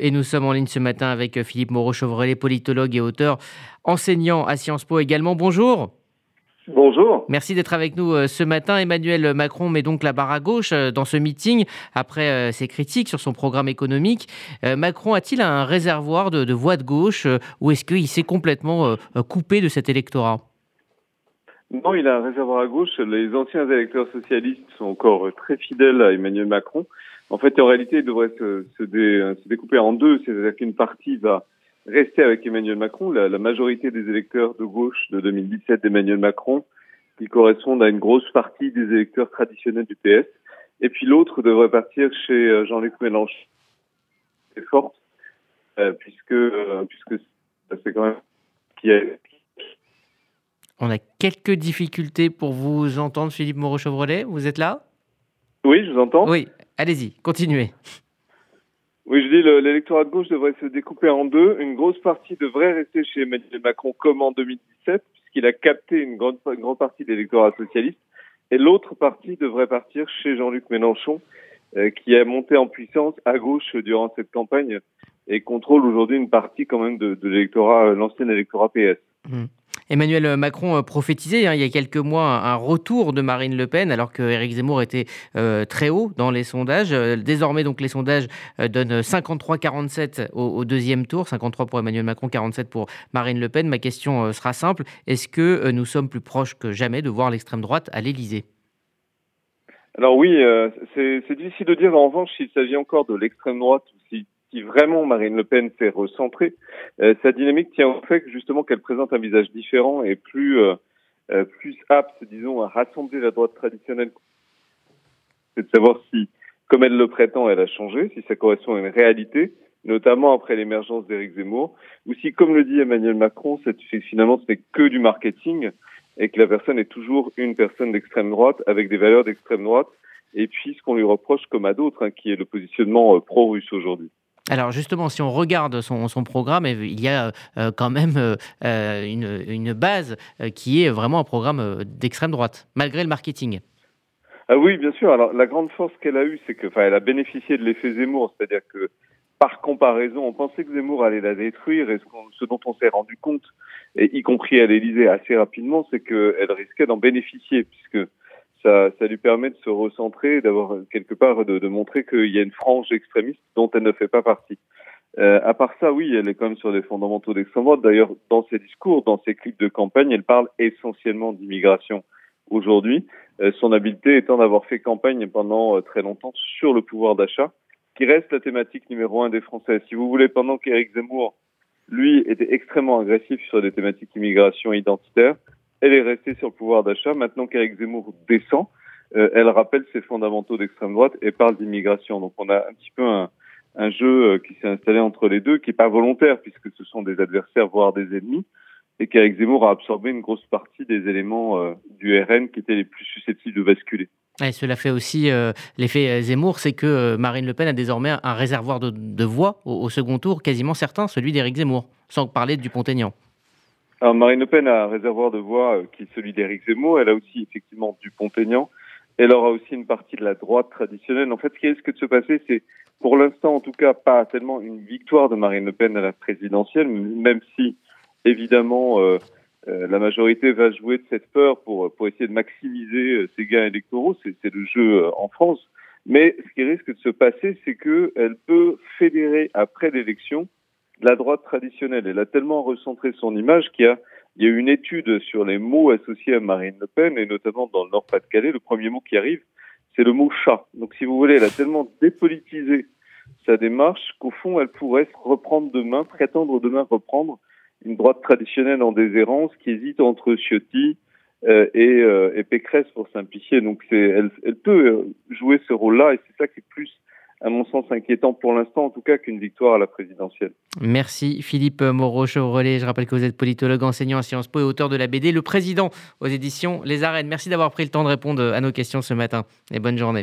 Et nous sommes en ligne ce matin avec euh, Philippe Moreau-Chevrolet, politologue et auteur, enseignant à Sciences Po également. Bonjour. Bonjour. Merci d'être avec nous euh, ce matin. Emmanuel Macron met donc la barre à gauche euh, dans ce meeting après ses critiques sur son programme économique. Macron a-t-il un réservoir de, voix de gauche ou est-ce qu'il s'est complètement coupé de cet électorat? Non, il a un réservoir à gauche. Les anciens électeurs socialistes sont encore très fidèles à Emmanuel Macron. En fait, en réalité, il devrait se, se, découper en deux, c'est-à-dire qu'une partie va rester avec Emmanuel Macron, la, majorité des électeurs de gauche de 2017 d'Emmanuel Macron, qui correspondent à une grosse partie des électeurs traditionnels du PS, et puis l'autre devrait partir chez euh, Jean-Luc Mélenchon. C'est forte, euh, puisque euh, puisque c'est quand même qui est on a quelques difficultés pour vous entendre, Philippe Moreau-Chevrolet. Vous êtes là? Oui, je vous entends. Oui, Allez-y, continuez. Oui, je dis l'électorat de gauche devrait se découper en deux. Une grosse partie devrait rester chez Emmanuel Macron comme en 2017, puisqu'il a capté une grande, grande partie de l'électorat socialiste. Et l'autre partie devrait partir chez Jean-Luc Mélenchon, euh, qui a monté en puissance à gauche durant cette campagne et contrôle aujourd'hui une partie quand même de, l'électorat, l'ancien électorat PS. Mmh. Emmanuel Macron euh, prophétisait hein, il y a quelques mois un retour de Marine Le Pen alors que Éric Zemmour était euh, très haut dans les sondages. Euh, désormais, donc, les sondages donnent 53-47 au, deuxième tour, 53 pour Emmanuel Macron, 47 pour Marine Le Pen. Ma question sera simple est-ce que nous sommes plus proches que jamais de voir l'extrême droite à l'Élysée? Alors oui, c'est difficile de dire en revanche s'il s'agit encore de l'extrême droite ou si si vraiment Marine Le Pen s'est recentrée, euh, sa dynamique tient au fait que justement qu'elle présente un visage différent et plus euh, euh, plus apte, disons, à rassembler la droite traditionnelle. C'est de savoir si, comme elle le prétend, elle a changé, si ça correspond à une réalité, notamment après l'émergence d'Éric Zemmour, ou si, comme le dit Emmanuel Macron, finalement ce n'est que du marketing et que la personne est toujours une personne d'extrême droite avec des valeurs d'extrême droite, et puis ce qu'on lui reproche comme à d'autres, hein, qui est le positionnement pro-russe aujourd'hui. Alors justement, si on regarde son, programme, il y a euh, quand même euh, euh, une, base qui est vraiment un programme d'extrême droite, malgré le marketing. Ah oui, bien sûr. Alors la grande force qu'elle a eue, c'est que, elle a bénéficié de l'effet Zemmour, c'est-à-dire que par comparaison, on pensait que Zemmour allait la détruire, et ce, dont on s'est rendu compte, y compris à l'Élysée assez rapidement, c'est qu'elle risquait d'en bénéficier, puisque ça, lui permet de se recentrer, d'avoir quelque part de, montrer qu'il y a une frange extrémiste dont elle ne fait pas partie. Euh, à part ça, oui, elle est quand même sur des fondamentaux d'extrême droite. D'ailleurs, dans ses discours, dans ses clips de campagne, elle parle essentiellement d'immigration aujourd'hui. Euh, son habileté étant d'avoir fait campagne pendant euh, très longtemps sur le pouvoir d'achat, qui reste la thématique numéro un des Français. Si vous voulez, pendant qu'Éric Zemmour, lui, était extrêmement agressif sur des thématiques immigration identitaire, elle est restée sur le pouvoir d'achat. Maintenant qu'Éric Zemmour descend, euh, elle rappelle ses fondamentaux d'extrême droite et parle d'immigration. Donc on a un petit peu un, jeu euh, qui s'est installé entre les deux, qui n'est pas volontaire puisque ce sont des adversaires, voire des ennemis, et qu'Éric Zemmour a absorbé une grosse partie des éléments euh, du RN qui étaient les plus susceptibles de basculer. Et cela fait aussi l'effet Zemmour, c'est que Marine Le Pen a désormais un réservoir de, voix au, au, second tour, quasiment certain, celui d'Éric Zemmour, sans parler du Pont-Aignan. Alors Marine Le Pen a un réservoir de voix euh, qui est celui d'Éric Zemmour. Elle a aussi effectivement du Pont-Aignan. Elle aura aussi une partie de la droite traditionnelle. En fait, ce qui risque de se passer, c'est pour l'instant, en tout cas, pas tellement une victoire de Marine Le Pen à la présidentielle, même si évidemment euh, euh, la majorité va jouer de cette peur pour pour essayer de maximiser ses gains électoraux. C'est le jeu en France. Mais ce qui risque de se passer, c'est qu'elle peut fédérer après l'élection la droite traditionnelle. Elle a tellement recentré son image qu'il y a, il une étude sur les mots associés à Marine Le Pen, et notamment dans le Nord-Pas-de-Calais, le premier mot qui arrive, c'est le mot chat. Donc si vous voulez, elle a tellement dépolitisé sa démarche qu'au fond, elle pourrait reprendre demain, prétendre demain reprendre une droite traditionnelle en déshérence qui hésite entre Ciotti euh, et, euh, Pécresse pour simplifier. Donc elle, peut jouer ce rôle-là et c'est ça qui est plus à mon sens, inquiétant pour l'instant, en tout cas, qu'une victoire à la présidentielle. Merci Philippe Moreau-Chevrolet. Je rappelle que vous êtes politologue, enseignant à Sciences Po et auteur de la BD Le Président aux éditions Les Arènes. Merci d'avoir pris le temps de répondre à nos questions ce matin et bonne journée.